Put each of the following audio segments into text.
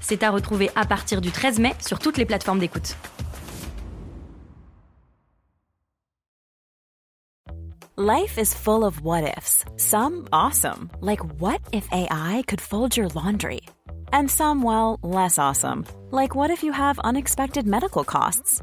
C'est à retrouver à partir du 13 mai sur toutes les plateformes d'écoute. Life is full of what ifs. Some awesome, like what if AI could fold your laundry? And some, well, less awesome, like what if you have unexpected medical costs?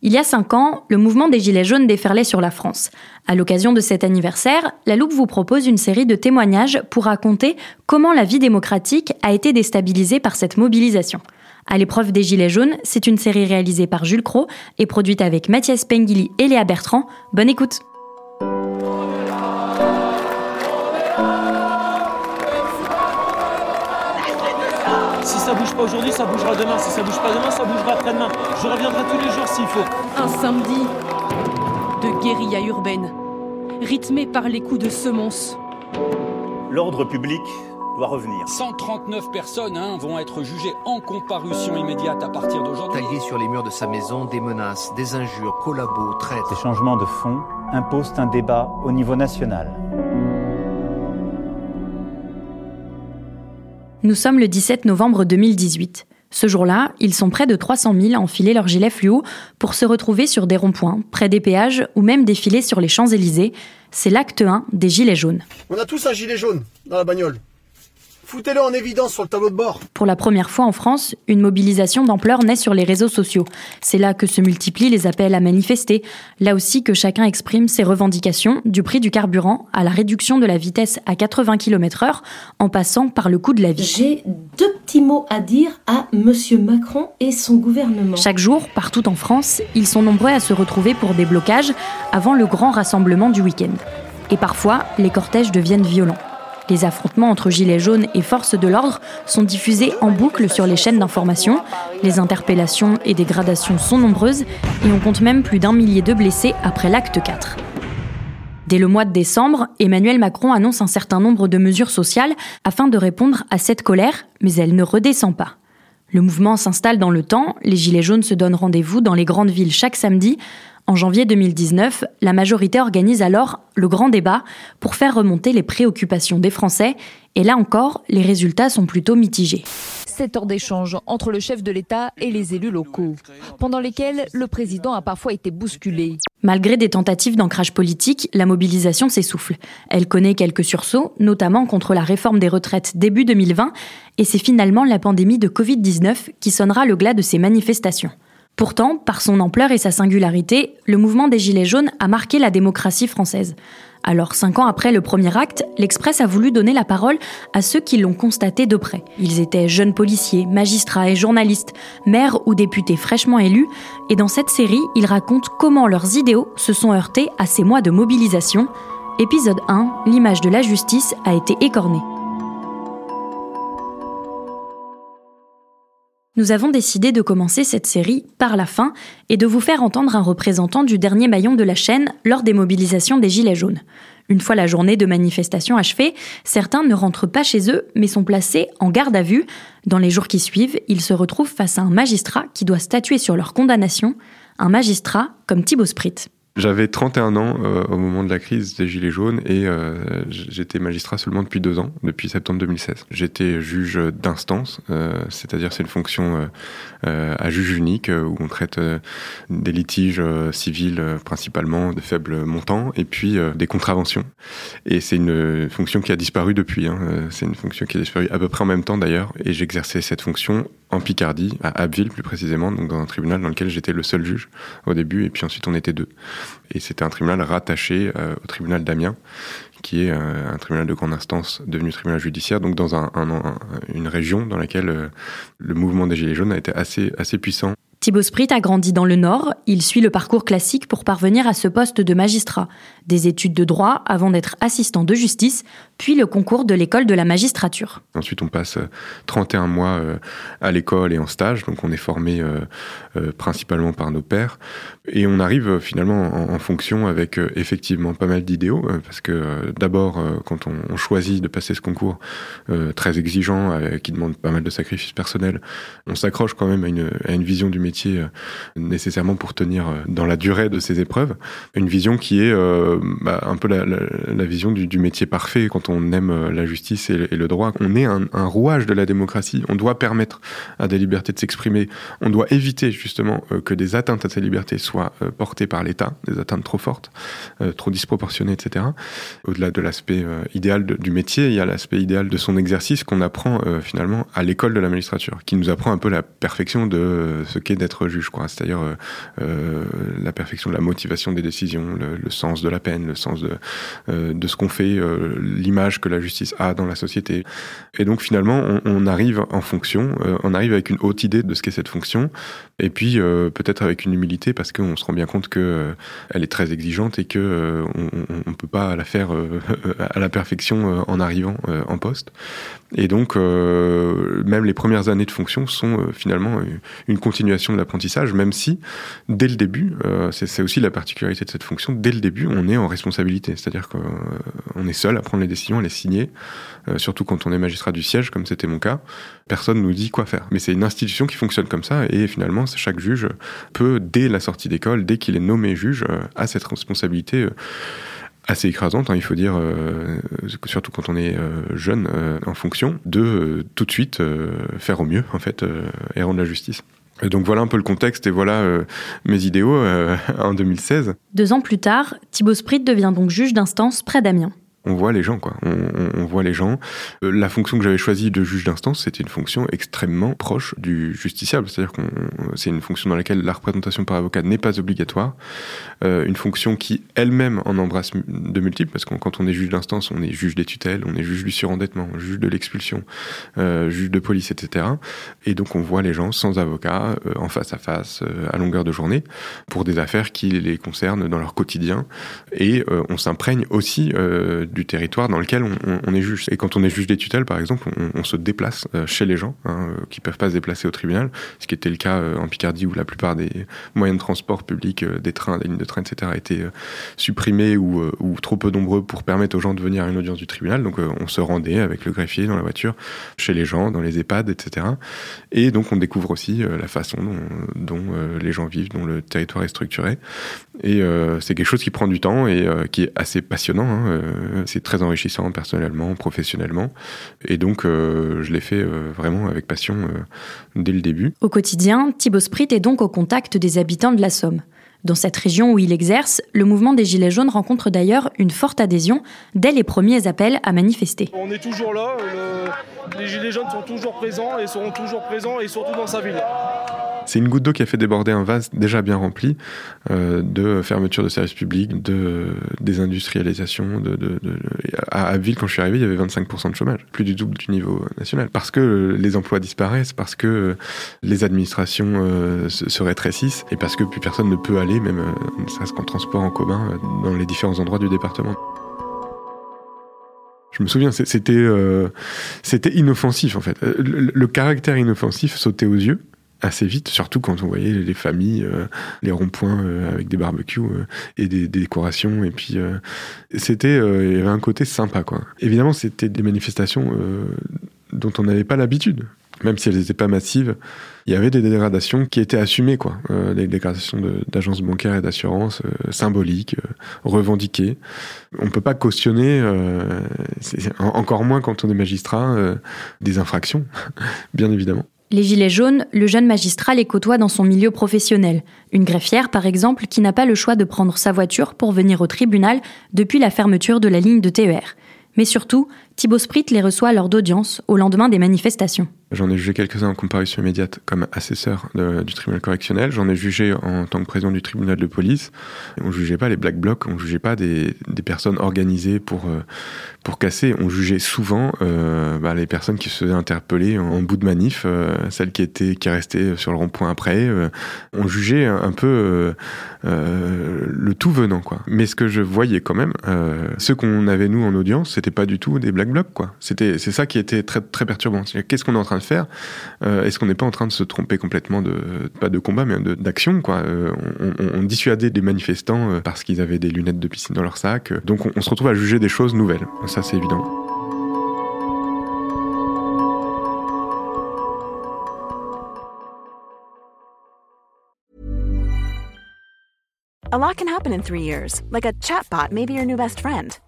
Il y a cinq ans, le mouvement des Gilets jaunes déferlait sur la France. À l'occasion de cet anniversaire, La Loupe vous propose une série de témoignages pour raconter comment la vie démocratique a été déstabilisée par cette mobilisation. À l'épreuve des Gilets jaunes, c'est une série réalisée par Jules Cro et produite avec Mathias Pengili et Léa Bertrand. Bonne écoute! Pas aujourd'hui, ça bougera demain. Si ça bouge pas demain, ça bougera après-demain. Je reviendrai tous les jours s'il faut. Un samedi de guérilla urbaine, rythmé par les coups de semonce. L'ordre public doit revenir. 139 personnes hein, vont être jugées en comparution immédiate à partir d'aujourd'hui. Tagué sur les murs de sa maison, des menaces, des injures, collabos, traites. Ces changements de fond imposent un débat au niveau national. Nous sommes le 17 novembre 2018. Ce jour-là, ils sont près de 300 000 à enfiler leur gilet fluo pour se retrouver sur des ronds-points, près des péages ou même défiler sur les Champs-Élysées. C'est l'acte 1 des Gilets jaunes. On a tous un gilet jaune dans la bagnole. Foutez-le en évidence sur le tableau de bord. Pour la première fois en France, une mobilisation d'ampleur naît sur les réseaux sociaux. C'est là que se multiplient les appels à manifester, là aussi que chacun exprime ses revendications, du prix du carburant à la réduction de la vitesse à 80 km heure, en passant par le coût de la vie. J'ai deux petits mots à dire à Monsieur Macron et son gouvernement. Chaque jour, partout en France, ils sont nombreux à se retrouver pour des blocages avant le grand rassemblement du week-end. Et parfois, les cortèges deviennent violents. Les affrontements entre gilets jaunes et forces de l'ordre sont diffusés en boucle sur les chaînes d'information. Les interpellations et dégradations sont nombreuses et on compte même plus d'un millier de blessés après l'acte 4. Dès le mois de décembre, Emmanuel Macron annonce un certain nombre de mesures sociales afin de répondre à cette colère, mais elle ne redescend pas. Le mouvement s'installe dans le temps, les Gilets jaunes se donnent rendez-vous dans les grandes villes chaque samedi. En janvier 2019, la majorité organise alors le grand débat pour faire remonter les préoccupations des Français, et là encore, les résultats sont plutôt mitigés. Sept heures d'échange entre le chef de l'État et les élus locaux, pendant lesquels le président a parfois été bousculé. Malgré des tentatives d'ancrage politique, la mobilisation s'essouffle. Elle connaît quelques sursauts, notamment contre la réforme des retraites début 2020, et c'est finalement la pandémie de Covid-19 qui sonnera le glas de ces manifestations. Pourtant, par son ampleur et sa singularité, le mouvement des Gilets jaunes a marqué la démocratie française. Alors, cinq ans après le premier acte, l'Express a voulu donner la parole à ceux qui l'ont constaté de près. Ils étaient jeunes policiers, magistrats et journalistes, maires ou députés fraîchement élus, et dans cette série, ils racontent comment leurs idéaux se sont heurtés à ces mois de mobilisation. Épisode 1, l'image de la justice a été écornée. Nous avons décidé de commencer cette série par la fin et de vous faire entendre un représentant du dernier maillon de la chaîne lors des mobilisations des Gilets jaunes. Une fois la journée de manifestation achevée, certains ne rentrent pas chez eux mais sont placés en garde à vue. Dans les jours qui suivent, ils se retrouvent face à un magistrat qui doit statuer sur leur condamnation, un magistrat comme Thibaut Sprit. J'avais 31 ans euh, au moment de la crise des Gilets jaunes et euh, j'étais magistrat seulement depuis deux ans, depuis septembre 2016. J'étais juge d'instance, euh, c'est-à-dire c'est une fonction à juge unique où on traite des litiges civils principalement de faibles montants et puis des contraventions. Et c'est une fonction qui a disparu depuis. Hein. C'est une fonction qui a disparu à peu près en même temps d'ailleurs et j'exerçais cette fonction en Picardie, à Abbeville plus précisément, donc dans un tribunal dans lequel j'étais le seul juge au début et puis ensuite on était deux. Et c'était un tribunal rattaché au tribunal d'Amiens, qui est un, tribunal de grande instance devenu tribunal judiciaire, donc dans un, une région dans laquelle le mouvement des Gilets jaunes a été assez puissant. Thibaut Sprit a grandi dans le Nord, il suit le parcours classique pour parvenir à ce poste de magistrat. Des études de droit avant d'être assistant de justice, puis le concours de l'école de la magistrature. Ensuite, on passe 31 euh, mois euh, à l'école et en stage, donc on est formé euh, principalement par nos pairs. Et on arrive finalement en, fonction avec effectivement pas mal d'idéaux, parce que d'abord, quand on, choisit de passer ce concours très exigeant, qui demande pas mal de sacrifices personnels, on s'accroche quand même à une, à une vision du métier nécessairement pour tenir dans la durée de ces épreuves. Une vision qui est bah, un peu la, vision du, métier parfait quand on aime euh, la justice et le, droit. On est un, rouage de la démocratie. On doit permettre à des libertés de s'exprimer. On doit éviter justement euh, que des atteintes à ces libertés soient euh, portées par l'État, des atteintes trop fortes, trop disproportionnées, etc. Au-delà de l'aspect idéal du métier, il y a l'aspect idéal de son exercice qu'on apprend finalement à l'école de la magistrature, qui nous apprend un peu la perfection de ce qu'est d'être juge. C'est-à-dire la perfection de la motivation des décisions, le, sens de la peine, le sens de, de ce qu'on fait, l'image que la justice a dans la société. Et donc finalement, on, arrive en fonction, euh, on arrive avec une haute idée de ce qu'est cette fonction, et puis euh, peut-être avec une humilité parce qu'on se rend bien compte que euh, elle est très exigeante et que on, ne peut pas la faire à la perfection en arrivant en poste. Et donc, même les premières années de fonction sont finalement une continuation de l'apprentissage, même si dès le début, c'est aussi la particularité de cette fonction, dès le début, on est en responsabilité, c'est-à-dire qu'on est seul à prendre les décisions elle est signée, euh, surtout quand on est magistrat du siège, comme c'était mon cas. Personne nous dit quoi faire. Mais c'est une institution qui fonctionne comme ça, et finalement, chaque juge peut, dès la sortie d'école, dès qu'il est nommé juge, euh, a cette responsabilité euh, assez écrasante, hein, il faut dire, surtout quand on est jeune en fonction, de tout de suite faire au mieux, en fait, et rendre la justice. Et donc voilà un peu le contexte et voilà mes idéaux en 2016. Deux ans plus tard, Thibaut Sprit devient donc juge d'instance près d'Amiens on voit les gens, quoi. On, voit les gens. Euh, la fonction que j'avais choisie de juge d'instance, c'était une fonction extrêmement proche du justiciable. C'est-à-dire que c'est une fonction dans laquelle la représentation par avocat n'est pas obligatoire. Euh, une fonction qui elle-même en embrasse de multiples, parce que quand on est juge d'instance, on est juge des tutelles, on est juge du surendettement, juge de l'expulsion, euh, juge de police, etc. Et donc on voit les gens sans avocat, en face à face, à longueur de journée, pour des affaires qui les concernent dans leur quotidien. Et on s'imprègne aussi du territoire dans lequel on, est juge. Et quand on est juge des tutelles, par exemple, on, se déplace euh, chez les gens hein, euh, qui peuvent pas se déplacer au tribunal, ce qui était le cas euh, en Picardie où la plupart des moyens de transport publics, des trains, des lignes de train, etc., étaient supprimés ou, trop peu nombreux pour permettre aux gens de venir à une audience du tribunal. Donc on se rendait avec le greffier dans la voiture, chez les gens, dans les EHPAD, etc. Et donc on découvre aussi la façon dont, les gens vivent, dont le territoire est structuré. Et c'est quelque chose qui prend du temps et qui est assez passionnant. Hein, c'est très enrichissant personnellement, professionnellement. Et donc, euh, je l'ai fait euh, vraiment avec passion euh, dès le début. Au quotidien, Thibaut Sprit est donc au contact des habitants de la Somme. Dans cette région où il exerce, le mouvement des Gilets jaunes rencontre d'ailleurs une forte adhésion dès les premiers appels à manifester. On est toujours là, les Gilets jaunes sont toujours présents et seront toujours présents et surtout dans sa ville. C'est une goutte d'eau qui a fait déborder un vase déjà bien rempli euh, de fermeture de services publics, de désindustrialisation. De, à Ville, quand je suis arrivé, il y avait 25% de chômage, plus du double du niveau national. Parce que les emplois disparaissent, parce que les administrations euh, se, rétrécissent et parce que plus personne ne peut aller, même euh, serait-ce qu'en transport en commun, euh, dans les différents endroits du département. Je me souviens, c'était euh, inoffensif en fait. Le, caractère inoffensif sautait aux yeux assez vite, surtout quand on voyait les familles, euh, les ronds-points euh, avec des barbecues euh, et des, décorations. Et puis, c'était, il y avait un côté sympa, quoi. Évidemment, c'était des manifestations dont on n'avait pas l'habitude. Même si elles n'étaient pas massives, il y avait des dégradations qui étaient assumées, quoi. des dégradations d'agences bancaires et d'assurances symboliques, revendiquées. On ne peut pas cautionner, encore moins quand on est magistrat, des infractions, bien évidemment. Les Gilets jaunes, le jeune magistrat les côtoie dans son milieu professionnel. Une greffière, par exemple, qui n'a pas le choix de prendre sa voiture pour venir au tribunal depuis la fermeture de la ligne de TER. Mais surtout, Thibaut Sprit les reçoit lors d'audience au lendemain des manifestations. J'en ai jugé quelques-uns en comparution immédiate comme assesseur du tribunal correctionnel. J'en ai jugé en tant que président du tribunal de police. On jugeait pas les black blocs, on jugeait pas des, personnes organisées pour euh, pour casser. On jugeait souvent euh, bah, les personnes qui se faisaient interpeller en, bout de manif, euh, celles qui étaient qui restaient sur le rond-point après. On jugeait un peu le tout venant quoi. Mais ce que je voyais quand même, ceux qu'on avait nous en audience, c'était pas du tout des black blocs c'est ça qui était très très perturbant. Qu'est-ce qu'on est en train faire euh, Est-ce qu'on n'est pas en train de se tromper complètement de pas de combat mais d'action quoi? Euh, on, dissuadait des manifestants euh, parce qu'ils avaient des lunettes de piscine dans leur sac. Donc on, se retrouve à juger des choses nouvelles. Ça c'est évident. A lot chatbot.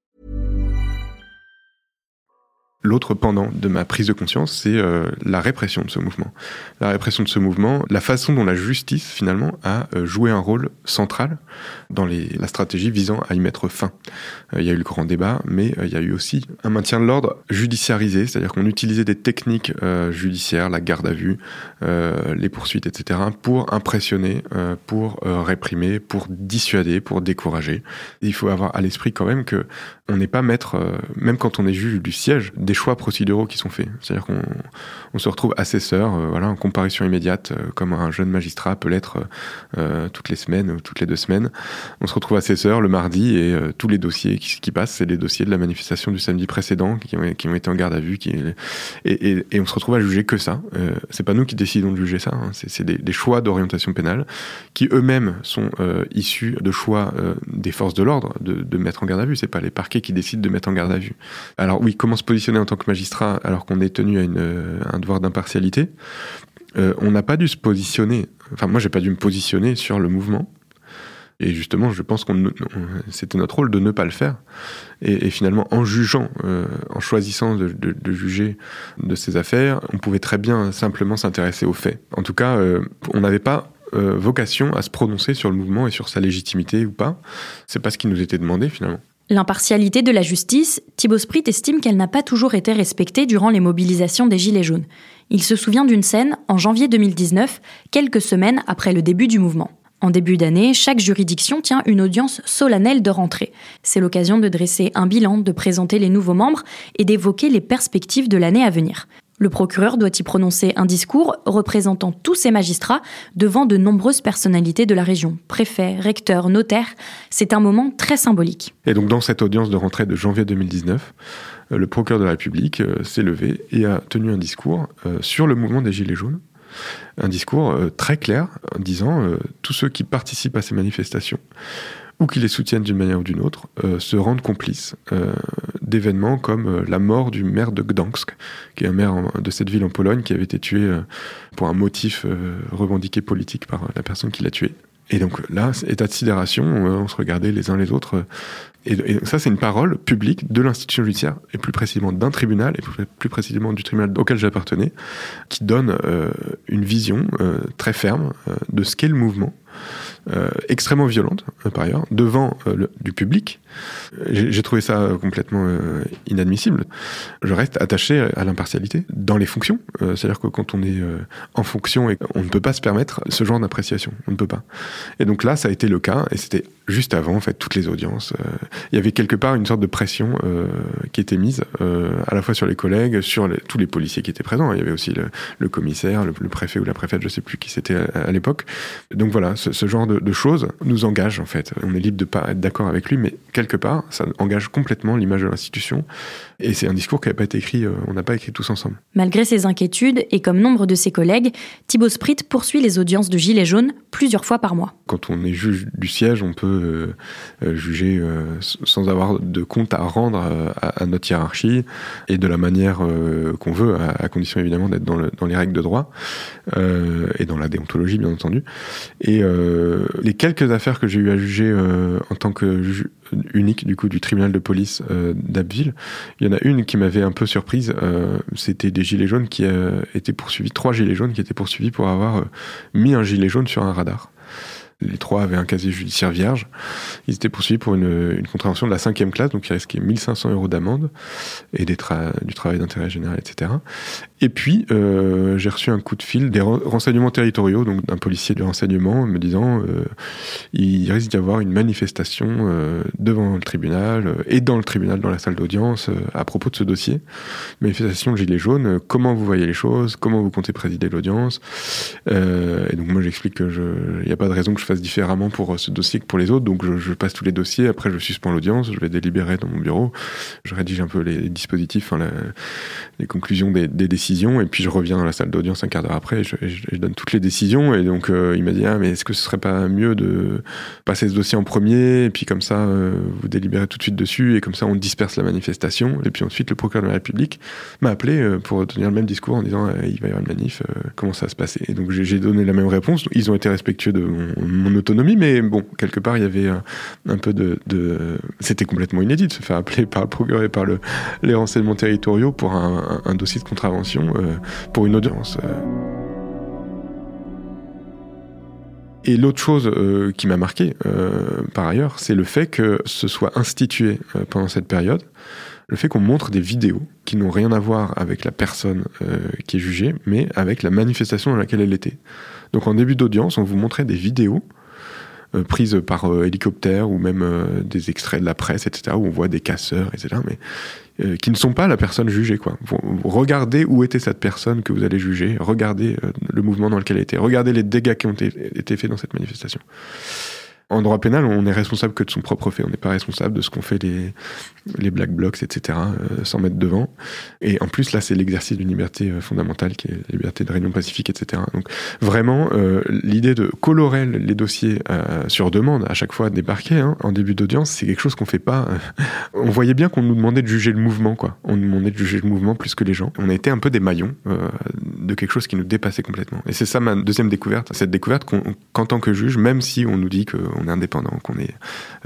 L'autre pendant de ma prise de conscience, c'est euh, la répression de ce mouvement. La répression de ce mouvement, la façon dont la justice, finalement, a euh, joué un rôle central dans les, la stratégie visant à y mettre fin. Euh, il y a eu le grand débat, mais euh, il y a eu aussi un maintien de l'ordre judiciarisé, c'est-à-dire qu'on utilisait des techniques judiciaires, la garde à vue, les poursuites, etc., pour impressionner, pour réprimer, pour dissuader, pour décourager. il faut avoir à l'esprit quand même que on n'est pas maître, même quand on est juge du siège, choix procéduraux qui sont faits. C'est-à-dire qu'on on se retrouve assesseur, euh, voilà, en comparution immédiate, euh, comme un jeune magistrat peut l'être euh, toutes les semaines ou toutes les deux semaines. On se retrouve assesseur le mardi et tous les dossiers qui, passent, c'est les dossiers de la manifestation du samedi précédent qui ont, été en garde à vue. Et, on se retrouve à juger que ça. c'est pas nous qui décidons de juger ça. Hein. C'est des, des, choix d'orientation pénale qui eux-mêmes sont issus de choix des forces de l'ordre de, de mettre en garde à vue. C'est pas les parquets qui décident de mettre en garde à vue. Alors oui, comment se positionner en tant que magistrat alors qu'on est tenu à une, un devoir d'impartialité, euh, on n'a pas dû se positionner. Enfin, moi, j'ai pas dû me positionner sur le mouvement. Et justement, je pense qu'on c'était notre rôle de ne pas le faire. Et, finalement, en jugeant, euh, en choisissant de, juger de ces affaires, on pouvait très bien simplement s'intéresser aux faits. En tout cas, euh, on n'avait pas euh, vocation à se prononcer sur le mouvement et sur sa légitimité ou pas. C'est pas ce qui nous était demandé finalement. L'impartialité de la justice, Thibaut Sprit estime qu'elle n'a pas toujours été respectée durant les mobilisations des Gilets jaunes. Il se souvient d'une scène en janvier 2019, quelques semaines après le début du mouvement. En début d'année, chaque juridiction tient une audience solennelle de rentrée. C'est l'occasion de dresser un bilan, de présenter les nouveaux membres et d'évoquer les perspectives de l'année à venir. Le procureur doit y prononcer un discours représentant tous ses magistrats devant de nombreuses personnalités de la région, préfets, recteurs, notaires. C'est un moment très symbolique. Et donc dans cette audience de rentrée de janvier 2019, le procureur de la République s'est levé et a tenu un discours sur le mouvement des Gilets jaunes. Un discours très clair en disant tous ceux qui participent à ces manifestations ou qui les soutiennent d'une manière ou d'une autre, euh, se rendent complices euh, d'événements comme euh, la mort du maire de Gdansk, qui est un maire de cette ville en Pologne qui avait été tué pour un motif revendiqué politique par la personne qui l'a tué. Et donc là, état de sidération, on se regardait les uns les autres. Et, ça, c'est une parole publique de l'institution judiciaire, et plus précisément d'un tribunal, et plus, plus, précisément du tribunal auquel j'appartenais, qui donne euh, une vision euh, très ferme euh, de ce qu'est le mouvement, extrêmement violente, par ailleurs, devant le, du public. J'ai trouvé ça complètement inadmissible. Je reste attaché à l'impartialité dans les fonctions. C'est-à-dire que quand on est en fonction, et on ne peut pas se permettre ce genre d'appréciation. On ne peut pas. Et donc là, ça a été le cas, et c'était juste avant, en fait, toutes les audiences. Euh, il y avait quelque part une sorte de pression euh, qui était mise, euh, à la fois sur les collègues, sur tous les policiers qui étaient présents. Il y avait aussi le, commissaire, le, préfet ou la préfète, je sais plus qui c'était à l'époque. Donc voilà, ce, ce genre de, de, choses nous engage, en fait. On est libre de pas être d'accord avec lui, mais quelque part, ça engage complètement l'image de l'institution. Et c'est un discours qui n'a pas été écrit, on n'a pas écrit tous ensemble. Malgré ses inquiétudes, et comme nombre de ses collègues, Thibaut Sprit poursuit les audiences de Gilets jaunes plusieurs fois par mois. Quand on est juge du siège, on peut euh, juger euh, sans avoir de compte à rendre à, à, notre hiérarchie et de la manière euh, qu'on veut, à, à, condition évidemment d'être dans, le, dans, les règles de droit et dans la déontologie bien entendu. Et euh, les quelques affaires que j'ai eu à juger euh, en tant que unique du coup du tribunal de police euh, d'Abbeville, il y en a une qui m'avait un peu surprise. C'était des gilets jaunes qui étaient poursuivis, trois gilets jaunes qui étaient poursuivis pour avoir mis un gilet jaune sur un radar. Les trois avaient un casier judiciaire vierge. Ils étaient poursuivis pour une, une contravention de la cinquième classe, donc il risquait 1500 euros d'amende et du travail d'intérêt général, etc. Et puis, euh, j'ai reçu un coup de fil des ren- renseignements territoriaux, donc d'un policier du renseignement, me disant euh, il risque d'y avoir une manifestation euh, devant le tribunal euh, et dans le tribunal, dans la salle d'audience, à propos de ce dossier. Manifestation de Gilets jaunes, comment vous voyez les choses, comment vous comptez présider l'audience. Et donc, moi, j'explique que je, il n'y a pas de raison que je différemment pour euh, ce dossier que pour les autres, donc je, passe tous les dossiers, après je suspends l'audience, je vais délibérer dans mon bureau, je rédige un peu les dispositifs, la- les conclusions des, décisions, et puis je reviens dans la salle d'audience un quart d'heure après, et je, donne toutes les décisions, et donc euh, il m'a dit, ah, mais est-ce que ce serait pas mieux de passer ce dossier en premier, et puis comme ça, euh, vous délibérez tout de suite dessus, et comme ça, on disperse la manifestation, et puis ensuite, le procureur de la République m'a appelé pour tenir le même discours en disant, il va y avoir une manif, comment ça va se passer? Et donc j'ai donné la même réponse, ils ont été respectueux de mon, mon autonomie, mais bon, quelque part, il y avait un, un peu de... C'était complètement inédit de se faire appeler par le procureur et par le, les renseignements territoriaux pour un, dossier de contravention, euh, pour une audience. euh. Et l'autre chose euh, qui m'a marqué, euh, par ailleurs, c'est le fait que ce soit institué euh, pendant cette période, le fait qu'on montre des vidéos qui n'ont rien à voir avec la personne euh, qui est jugée, mais avec la manifestation dans laquelle elle était. Donc en début d'audience, on vous montrait des vidéos euh, prises par euh, hélicoptère ou même euh, des extraits de la presse, etc., où on voit des casseurs, etc., mais euh, qui ne sont pas la personne jugée. Regardez où était cette personne que vous allez juger, regardez le mouvement dans lequel elle était, regardez les dégâts qui ont été faits dans cette manifestation. En droit pénal, on est responsable que de son propre fait. On n'est pas responsable de ce qu'ont fait les, les black blocs, etc., euh, sans mettre devant. Et en plus, là, c'est l'exercice d'une liberté euh, fondamentale qui est la liberté de réunion pacifique, etc. Donc, vraiment, euh, l'idée de colorer les dossiers sur demande à chaque fois des parquets hein, en début d'audience, c'est quelque chose qu'on fait pas. on voyait bien qu'on nous demandait de juger le mouvement, quoi. On nous demandait de juger le mouvement plus que les gens. On a été un peu des maillons de quelque chose qui nous dépassait complètement. Et c'est ça ma deuxième découverte, cette découverte qu'en tant que juge, même si on nous dit qu'on est indépendant, qu'on est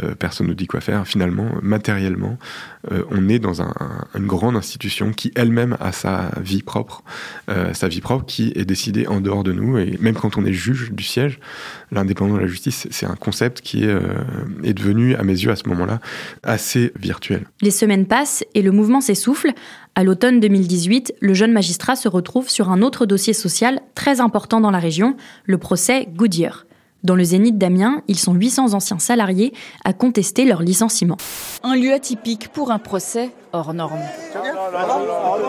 euh, personne nous dit quoi faire, finalement, matériellement, euh, on est dans un- un- une grande institution qui elle-même a sa vie propre, euh, sa vie propre qui est décidée en dehors de nous. Et même quand on est juge du siège, l'indépendance de la justice, c'est un concept qui est, est devenu, à mes yeux, à ce moment-là, assez virtuel. Les semaines passent et le mouvement s'essouffle. À l'automne 2018, le jeune magistrat se retrouve sur un autre dossier social très important dans la région, le procès Goodyear. Dans le zénith d'Amiens, ils sont 800 anciens salariés à contester leur licenciement. Un lieu atypique pour un procès hors norme.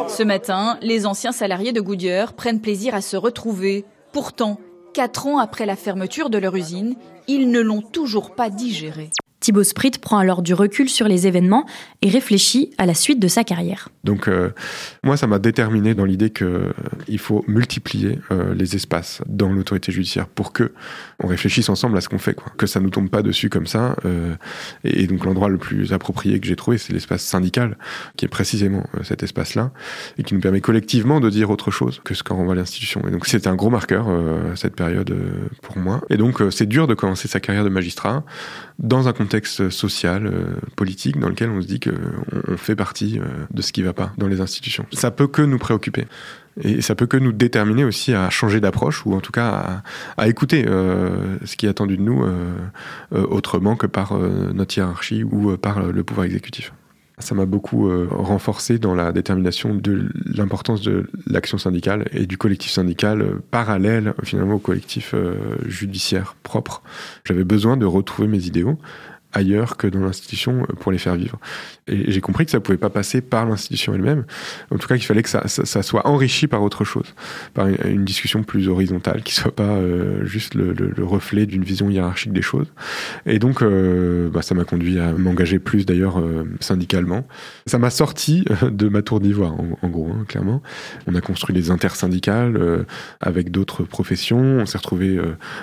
Ce matin, les anciens salariés de Goodyear prennent plaisir à se retrouver. Pourtant, quatre ans après la fermeture de leur usine, ils ne l'ont toujours pas digéré. Thibaut Sprit prend alors du recul sur les événements et réfléchit à la suite de sa carrière. Donc euh, moi, ça m'a déterminé dans l'idée que euh, faut multiplier euh, les espaces dans l'autorité judiciaire pour que on réfléchisse ensemble à ce qu'on fait, que ça nous tombe pas dessus comme ça. et, donc l'endroit le plus approprié que j'ai trouvé, c'est l'espace syndical, qui est précisément cet espace-là, et qui nous permet collectivement de dire autre chose que ce qu'en renvoie l'institution. Et donc c'était un gros marqueur cette période pour moi. Et donc c'est dur de commencer sa carrière de magistrat dans un contexte social, euh, politique, dans lequel on se dit que on, fait partie euh, de ce qui va pas dans les institutions. Ça peut que nous préoccuper. Et ça peut que nous déterminer aussi à changer d'approche ou en tout cas à, écouter euh, ce qui est attendu de nous autrement que par notre hiérarchie ou par le pouvoir exécutif. Ça m'a beaucoup euh, renforcé dans la détermination de l'importance de l'action syndicale et du collectif syndical euh, parallèle finalement au collectif euh, judiciaire propre. J'avais besoin de retrouver mes idéaux ailleurs que dans l'institution euh, pour les faire vivre. Et j'ai compris que ça pouvait pas passer par l'institution elle-même. En tout cas, qu'il fallait que ça, soit enrichi par autre chose, par une, discussion plus horizontale, qui soit pas euh, juste le, le, le reflet d'une vision hiérarchique des choses. Et donc, euh, bah, ça m'a conduit à m'engager plus d'ailleurs syndicalement. Ça m'a sorti de ma tour d'ivoire, en, gros, hein, clairement. On a construit des intersyndicales avec d'autres professions. On s'est retrouvé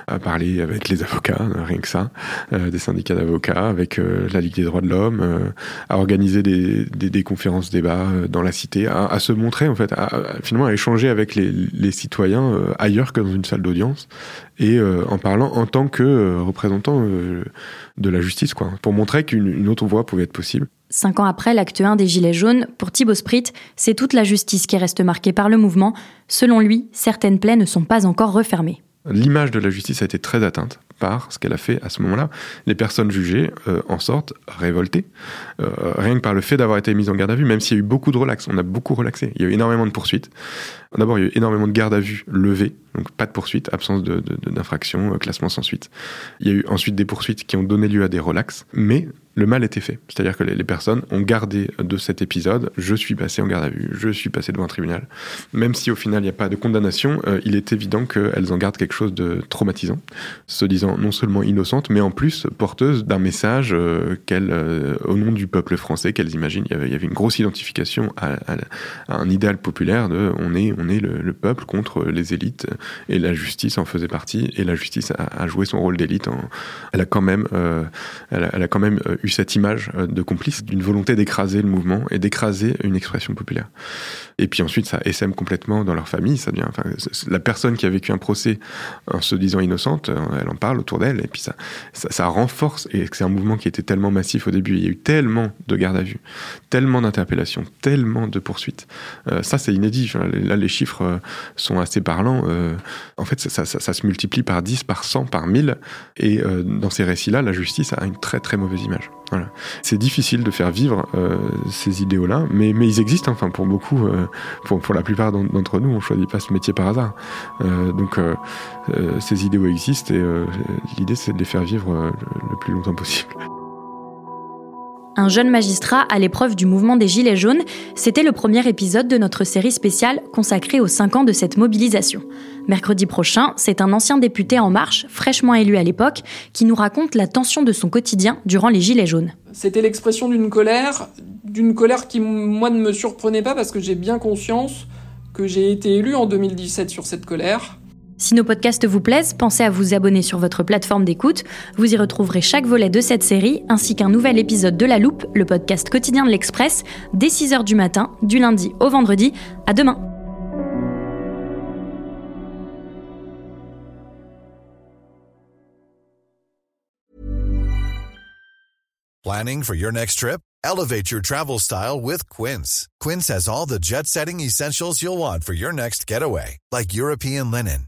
à parler avec les avocats, rien que ça, des syndicats d'avocats voilà, avec la Ligue des droits de l'homme, à organiser des, des, des conférences débats dans la cité, à, à, se montrer en fait, à, finalement à échanger avec les, les citoyens ailleurs que dans une salle d'audience et en parlant en tant que représentant de la justice, quoi, pour montrer qu'une autre voie pouvait être possible. Cinq ans après l'acte 1 des Gilets jaunes, pour Thibaut Sprit, c'est toute la justice qui reste marquée par le mouvement. Selon lui, certaines plaies ne sont pas encore refermées. L'image de la justice a été très atteinte par ce qu'elle a fait à ce moment-là. Les personnes jugées euh, en sortent révoltées, euh, rien que par le fait d'avoir été mises en garde à vue, même s'il y a eu beaucoup de relax. On a beaucoup relaxé. Il y a eu énormément de poursuites. D'abord, il y a eu énormément de garde à vue levées, donc pas de poursuites, absence d'infraction, de, euh, classement sans suite. Il y a eu ensuite des poursuites qui ont donné lieu à des relax, mais le mal était fait. C'est-à-dire que les, personnes ont gardé de cet épisode, je suis passé en garde à vue, je suis passé devant un tribunal. Même si au final il n'y a pas de condamnation, euh, il est évident qu'elles en gardent quelque chose de traumatisant, se disant non seulement innocentes, mais en plus porteuses d'un message euh, qu'elles, au nom du peuple français, qu'elles imaginent. Il y, avait, une grosse identification à, un idéal populaire de on est est le, peuple contre les élites et la justice en faisait partie et la justice a, joué son rôle d'élite. Elle a quand même, euh, elle, a, quand même euh, eu cette image euh, de complice d'une volonté d'écraser le mouvement et d'écraser une expression populaire. Et puis ensuite, ça essaime complètement dans leur famille. Ça devient, la personne qui a vécu un procès en se disant innocente, elle en parle autour d'elle et puis ça, ça, renforce. Et c'est un mouvement qui était tellement massif au début. Il y a eu tellement de gardes à vue, tellement d'interpellations, tellement de poursuites. ça, c'est inédit. Là, les chiffres euh, sont assez parlants. Euh, en fait, ça, se multiplie par 10, par 100, par 1000. Et euh, dans ces récits-là, la justice a une très très mauvaise image. Voilà. C'est difficile de faire vivre ces idéaux-là, mais, mais ils existent. Enfin, pour beaucoup, pour, pour la plupart d'entre nous, on choisit pas ce métier par hasard. donc, ces idéaux existent et l'idée, c'est de les faire vivre le plus longtemps possible. Un jeune magistrat à l'épreuve du mouvement des Gilets jaunes, c'était le premier épisode de notre série spéciale consacrée aux 5 ans de cette mobilisation. Mercredi prochain, c'est un ancien député En Marche, fraîchement élu à l'époque, qui nous raconte la tension de son quotidien durant les Gilets jaunes. C'était l'expression d'une colère, d'une colère qui, moi, ne me surprenait pas parce que j'ai bien conscience que j'ai été élu en 2017 sur cette colère si nos podcasts vous plaisent, pensez à vous abonner sur votre plateforme d'écoute. Vous y retrouverez chaque volet de cette série, ainsi qu'un nouvel épisode de La Loupe, le podcast quotidien de l'Express, dès 6h du matin, du lundi au vendredi. À demain! Planning for your next trip? Elevate your travel style with Quince. Quince has all the jet setting essentials you'll want for your next getaway, like European linen